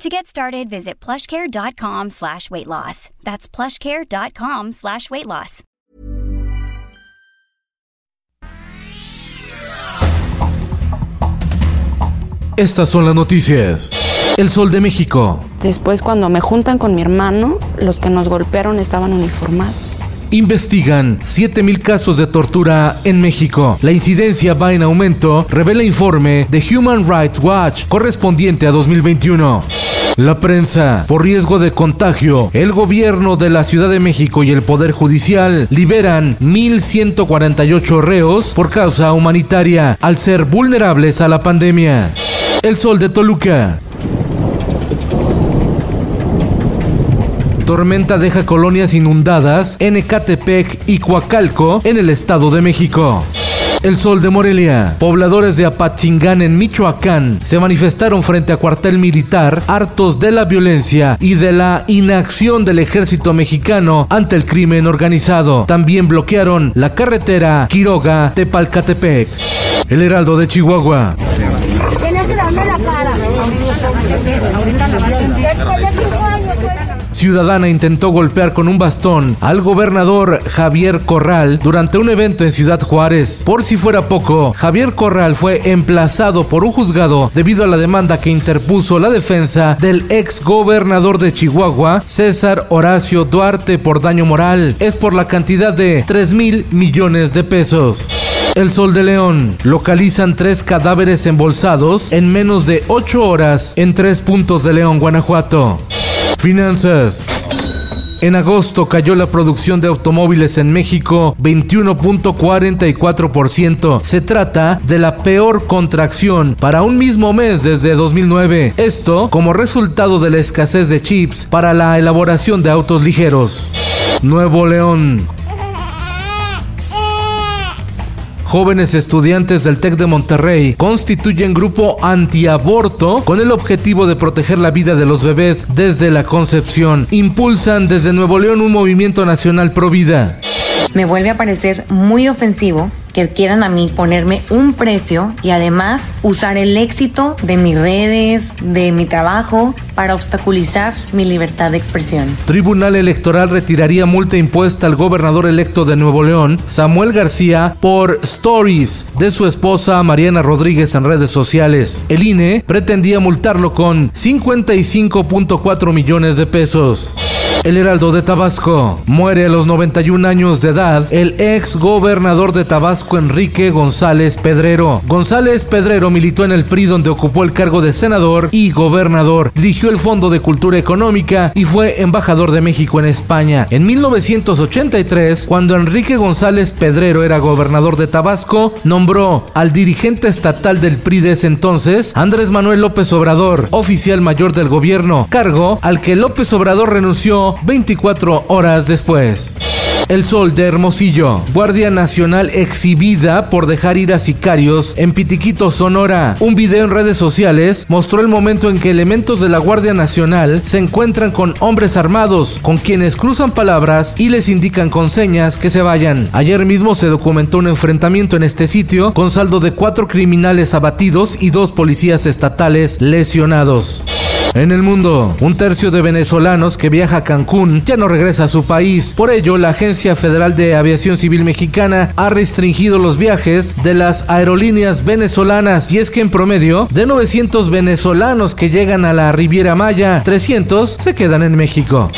To get started, visit plushcare.com slash weight loss. That's plushcare.com slash weight loss. Estas son las noticias. El Sol de México. Después, cuando me juntan con mi hermano, los que nos golpearon estaban uniformados. Investigan 7.000 casos de tortura en México. La incidencia va en aumento, revela informe de Human Rights Watch correspondiente a 2021. La prensa, por riesgo de contagio, el gobierno de la Ciudad de México y el Poder Judicial liberan 1.148 reos por causa humanitaria al ser vulnerables a la pandemia. El sol de Toluca. Tormenta deja colonias inundadas en Ecatepec y Coacalco en el Estado de México. El Sol de Morelia. Pobladores de Apatzingán en Michoacán se manifestaron frente a cuartel militar hartos de la violencia y de la inacción del ejército mexicano ante el crimen organizado. También bloquearon la carretera Quiroga-Tepalcatepec. El Heraldo de Chihuahua. Ciudadana intentó golpear con un bastón al gobernador Javier Corral durante un evento en Ciudad Juárez. Por si fuera poco, Javier Corral fue emplazado por un juzgado debido a la demanda que interpuso la defensa del ex gobernador de Chihuahua, César Horacio Duarte, por daño moral. Es por la cantidad de 3 mil millones de pesos. El Sol de León. Localizan tres cadáveres embolsados en menos de 8 horas en tres puntos de León, Guanajuato. Finanzas. En agosto cayó la producción de automóviles en México 21.44%. Se trata de la peor contracción para un mismo mes desde 2009. Esto como resultado de la escasez de chips para la elaboración de autos ligeros. Nuevo León. Jóvenes estudiantes del TEC de Monterrey constituyen grupo antiaborto con el objetivo de proteger la vida de los bebés desde la concepción. Impulsan desde Nuevo León un movimiento nacional pro vida me vuelve a parecer muy ofensivo que quieran a mí ponerme un precio y además usar el éxito de mis redes, de mi trabajo, para obstaculizar mi libertad de expresión. Tribunal Electoral retiraría multa impuesta al gobernador electo de Nuevo León, Samuel García, por stories de su esposa Mariana Rodríguez en redes sociales. El INE pretendía multarlo con 55.4 millones de pesos. El Heraldo de Tabasco. Muere a los 91 años de edad el ex gobernador de Tabasco Enrique González Pedrero. González Pedrero militó en el PRI donde ocupó el cargo de senador y gobernador. Dirigió el Fondo de Cultura Económica y fue embajador de México en España. En 1983, cuando Enrique González Pedrero era gobernador de Tabasco, nombró al dirigente estatal del PRI de ese entonces, Andrés Manuel López Obrador, oficial mayor del gobierno, cargo al que López Obrador renunció 24 horas después. El Sol de Hermosillo. Guardia Nacional exhibida por dejar ir a sicarios en Pitiquito, Sonora. Un video en redes sociales mostró el momento en que elementos de la Guardia Nacional se encuentran con hombres armados, con quienes cruzan palabras y les indican con señas que se vayan. Ayer mismo se documentó un enfrentamiento en este sitio con saldo de cuatro criminales abatidos y dos policías estatales lesionados. En el mundo, un tercio de venezolanos que viaja a Cancún ya no regresa a su país. Por ello, la Agencia Federal de Aviación Civil Mexicana ha restringido los viajes de las aerolíneas venezolanas y es que en promedio de 900 venezolanos que llegan a la Riviera Maya, 300 se quedan en México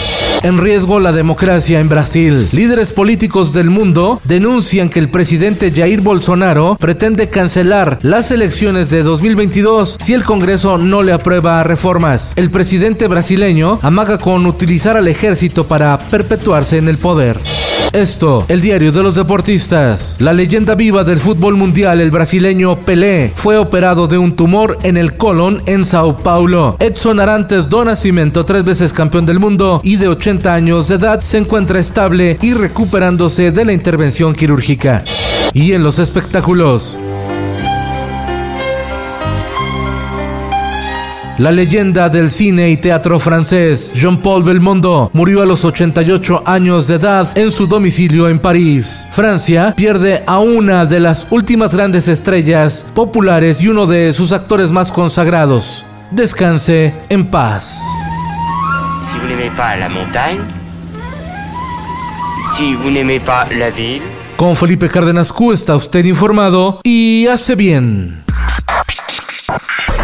en riesgo la democracia en Brasil. Líderes políticos del mundo denuncian que el presidente Jair Bolsonaro pretende cancelar las elecciones de 2022 si el Congreso no le aprueba reformas. El presidente brasileño amaga con utilizar al ejército para perpetuarse en el poder. Esto, el diario de los deportistas. La leyenda viva del fútbol mundial, el brasileño Pelé, fue operado de un tumor en el colon en Sao Paulo. Edson Arantes do Nascimento, tres veces campeón del mundo y de 80 80 años de edad, se encuentra estable y recuperándose de la intervención quirúrgica. Y en los espectáculos. La leyenda del cine y teatro francés, Jean-Paul Belmondo, murió a los 88 años de edad en su domicilio en París. Francia pierde a una de las últimas grandes estrellas populares y uno de sus actores más consagrados. Descanse en paz. Si vous n'aimez pas la montagne, si vous n'aimez pas la ville, Con Felipe Cárdenas Q está usted informado y hace bien.